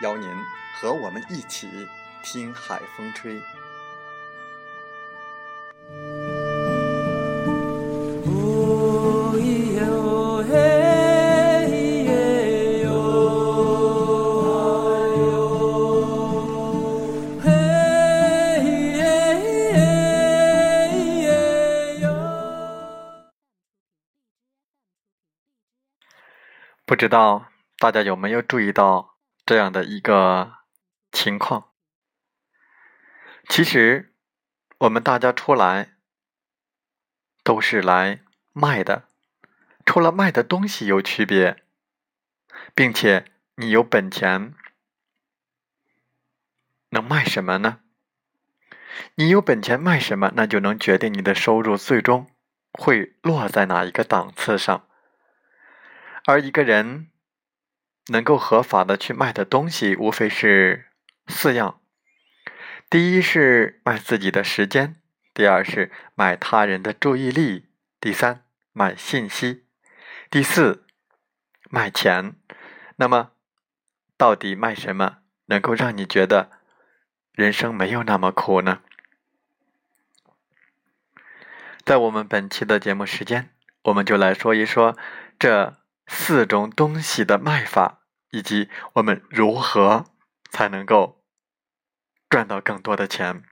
邀您和我们一起听海风吹。不知道大家有没有注意到？这样的一个情况，其实我们大家出来都是来卖的，除了卖的东西有区别，并且你有本钱，能卖什么呢？你有本钱卖什么，那就能决定你的收入最终会落在哪一个档次上，而一个人。能够合法的去卖的东西，无非是四样：第一是卖自己的时间，第二是卖他人的注意力，第三卖信息，第四卖钱。那么，到底卖什么能够让你觉得人生没有那么苦呢？在我们本期的节目时间，我们就来说一说这四种东西的卖法。以及我们如何才能够赚到更多的钱？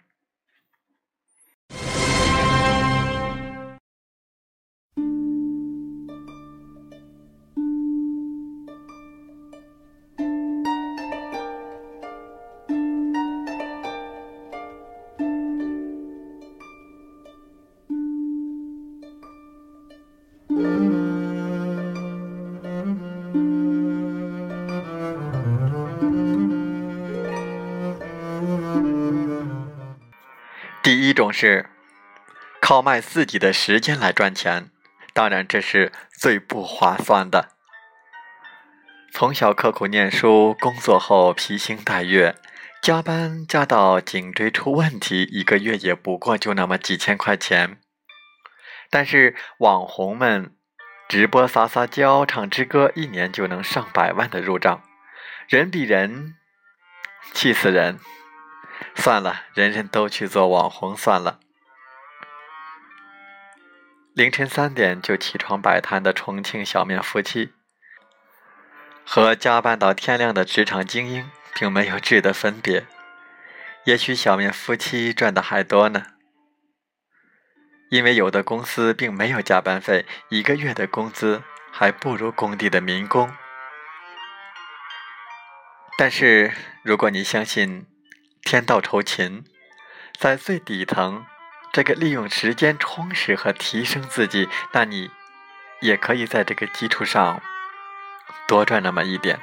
种是靠卖自己的时间来赚钱，当然这是最不划算的。从小刻苦念书，工作后披星戴月，加班加到颈椎出问题，一个月也不过就那么几千块钱。但是网红们直播撒撒娇、唱支歌，一年就能上百万的入账，人比人气死人。算了，人人都去做网红算了。凌晨三点就起床摆摊的重庆小面夫妻，和加班到天亮的职场精英并没有质的分别。也许小面夫妻赚的还多呢，因为有的公司并没有加班费，一个月的工资还不如工地的民工。但是如果你相信，天道酬勤，在最底层，这个利用时间充实和提升自己，那你也可以在这个基础上多赚那么一点。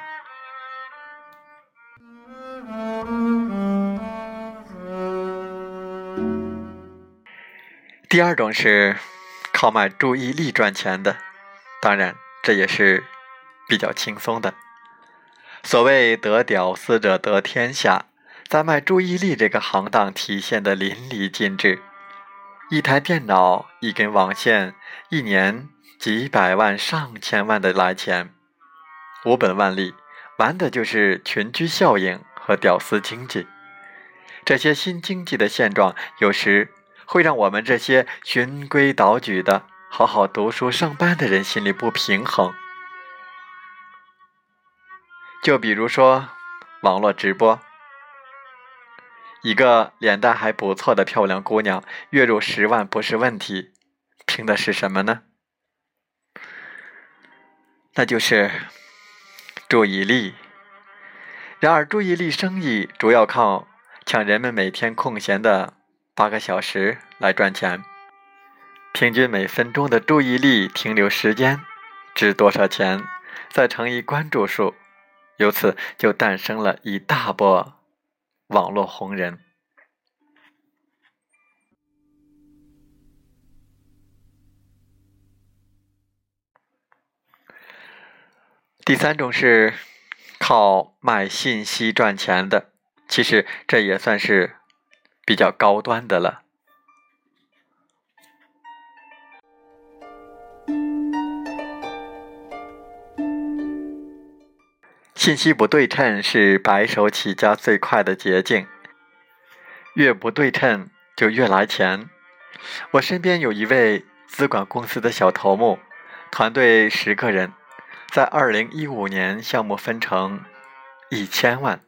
第二种是靠卖注意力赚钱的，当然这也是比较轻松的。所谓得屌丝者得天下。在卖注意力这个行当体现的淋漓尽致，一台电脑、一根网线，一年几百万、上千万的来钱，无本万利，玩的就是群居效应和屌丝经济。这些新经济的现状，有时会让我们这些循规蹈矩的好好读书上班的人心里不平衡。就比如说网络直播，一个脸蛋还不错的漂亮姑娘，月入十万不是问题，凭的是什么呢？那就是注意力。然而，注意力生意主要靠抢人们每天空闲的八个小时来赚钱。平均每分钟的注意力停留时间值多少钱？再乘以关注数，由此就诞生了一大波网络红人。第三种是靠卖信息赚钱的，其实这也算是比较高端的了。信息不对称是白手起家最快的捷径，越不对称就越来钱。我身边有一位资管公司的小头目，团队十个人。在二零一五年，项目分成一千万，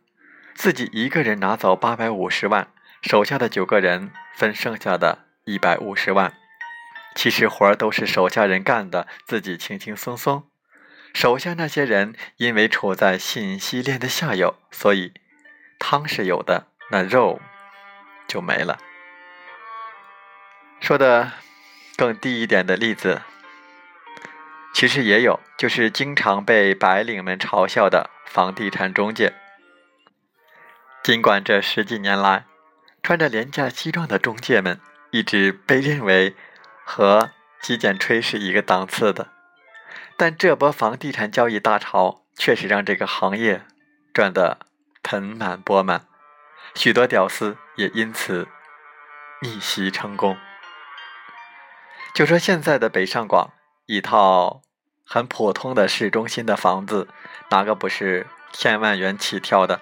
自己一个人拿走八百五十万，手下的九个人分剩下的一百五十万。其实活儿都是手下人干的，自己轻轻松松。手下那些人因为处在信息链的下游，所以汤是有的，那肉就没了。说的更低一点的例子。其实也有，就是经常被白领们嘲笑的房地产中介。尽管这十几年来，穿着廉价西装的中介们一直被认为和极简吹是一个档次的，但这波房地产交易大潮确实让这个行业赚得盆满钵满，许多屌丝也因此逆袭成功。就说现在的北上广一套。很普通的市中心的房子，哪个不是千万元起跳的？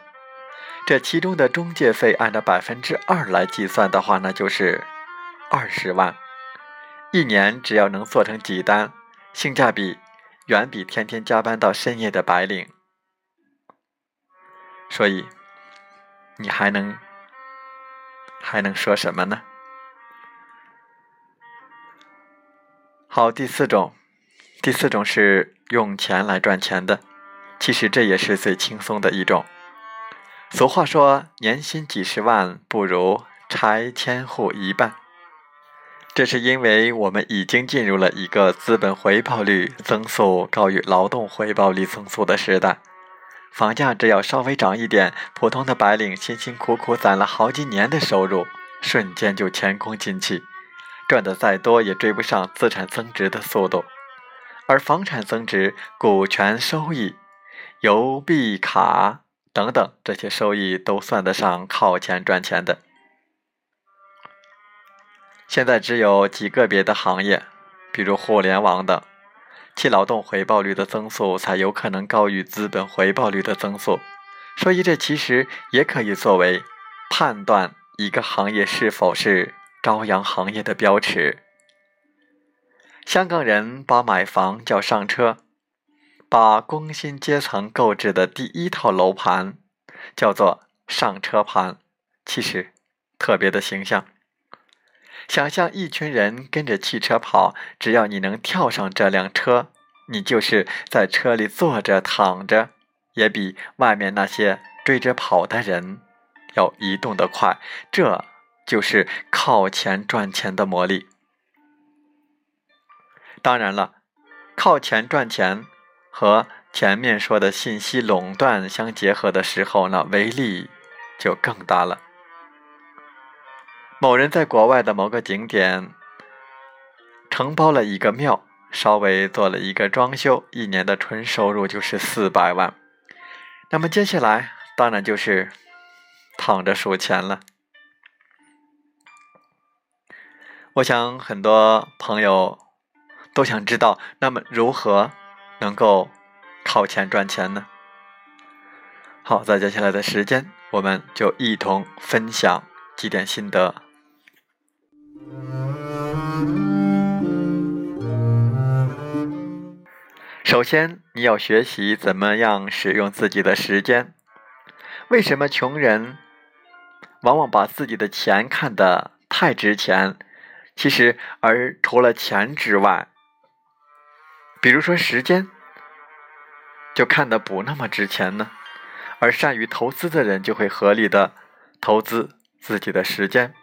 这其中的中介费按照百分之二来计算的话，那就是二十万。一年只要能做成几单，性价比远比天天加班到深夜的白领。所以，你还能还能说什么呢？好，第四种。第四种是用钱来赚钱的，其实这也是最轻松的一种。俗话说，年薪几十万不如拆迁户一半。这是因为我们已经进入了一个资本回报率增速高于劳动回报率增速的时代。房价只要稍微涨一点，普通的白领辛辛苦苦攒了好几年的收入，瞬间就前功尽弃，赚的再多也追不上资产增值的速度。而房产增值、股权收益、邮币卡等等这些收益都算得上靠钱赚钱的。现在只有极个别的行业，比如互联网等，其劳动回报率的增速才有可能高于资本回报率的增速。所以这其实也可以作为判断一个行业是否是朝阳行业的标尺。香港人把买房叫上车，把工薪阶层购置的第一套楼盘叫做上车盘，其实特别的形象。想象一群人跟着汽车跑，只要你能跳上这辆车，你就是在车里坐着躺着，也比外面那些追着跑的人要移动的快。这就是靠钱赚钱的魔力。当然了，靠钱赚钱和前面说的信息垄断相结合的时候，那威力就更大了。某人在国外的某个景点承包了一个庙，稍微做了一个装修，一年的纯收入就是四百万。那么接下来当然就是躺着数钱了。我想很多朋友。都想知道，那么如何能够靠钱赚钱呢？好，在接下来的时间，我们就一同分享几点心得。首先，你要学习怎么样使用自己的时间。为什么穷人往往把自己的钱看得太值钱？其实，而除了钱之外，比如说时间，就看得不那么值钱呢。而善于投资的人，就会合理的投资自己的时间。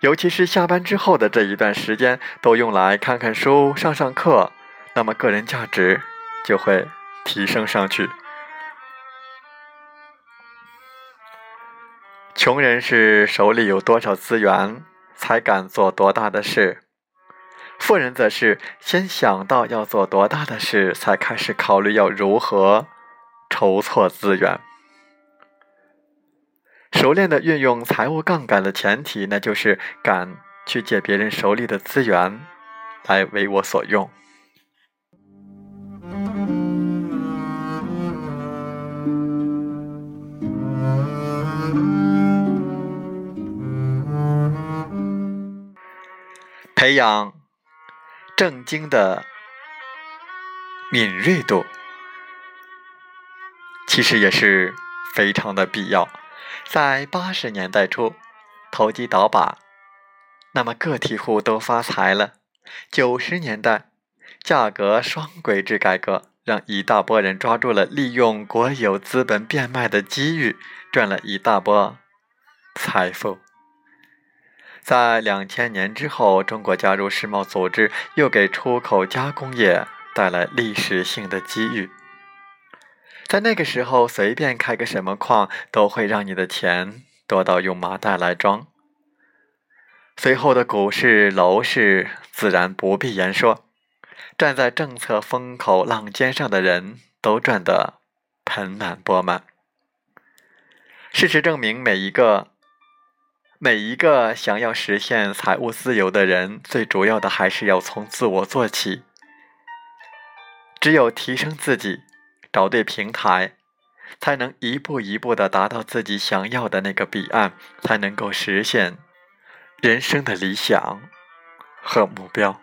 尤其是下班之后的这一段时间，都用来看看书、上上课，那么个人价值就会提升上去。穷人是手里有多少资源，才敢做多大的事；富人则是先想到要做多大的事，才开始考虑要如何筹措资源。熟练的运用财务杠杆的前提，那就是敢去借别人手里的资源来为我所用。培养正经的敏锐度，其实也是非常的必要。在八十年代初，投机倒把，那么个体户都发财了。九十年代，价格双轨制改革，让一大波人抓住了利用国有资本变卖的机遇，赚了一大波财富。在两千年之后，中国加入世贸组织，又给出口加工业带来历史性的机遇。在那个时候，随便开个什么矿，都会让你的钱多到用麻袋来装。随后的股市、楼市自然不必言说，站在政策风口浪尖上的人都赚得盆满钵满。事实证明，每一个每一个想要实现财务自由的人，最主要的还是要从自我做起。只有提升自己。找对平台，才能一步一步的达到自己想要的那个彼岸，才能够实现人生的理想和目标。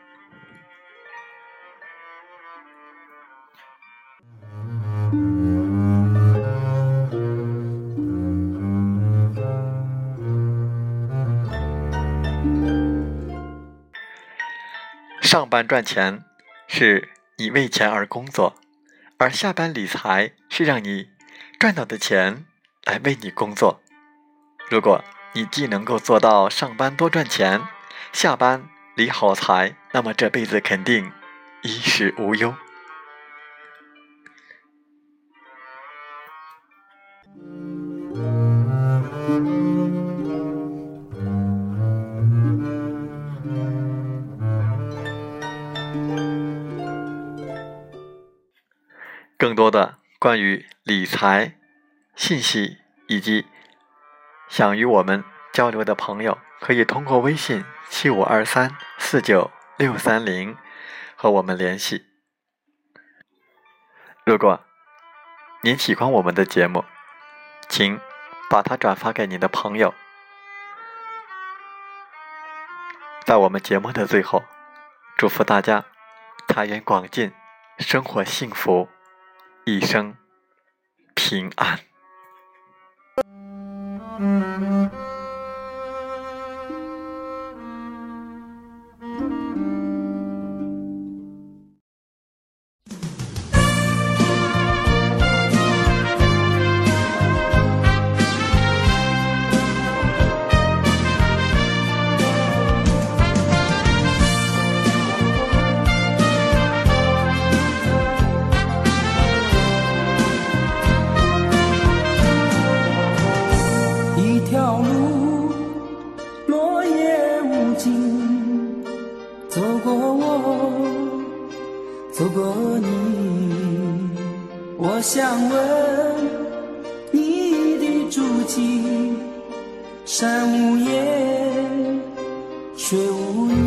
上班赚钱，是你为钱而工作。而下班理财是让你赚到的钱来为你工作。如果你既能够做到上班多赚钱，下班理好财，那么这辈子肯定衣食无忧。更多的关于理财信息以及想与我们交流的朋友，可以通过微信七五二三四九六三零和我们联系。如果您喜欢我们的节目，请把它转发给您的朋友。在我们节目的最后，祝福大家财源广进，生活幸福。一生平安。想问你的足迹，山无言，水无语。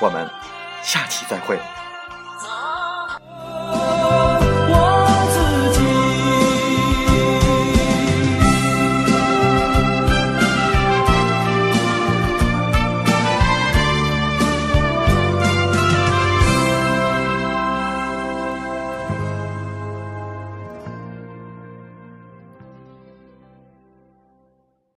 我们下期再会。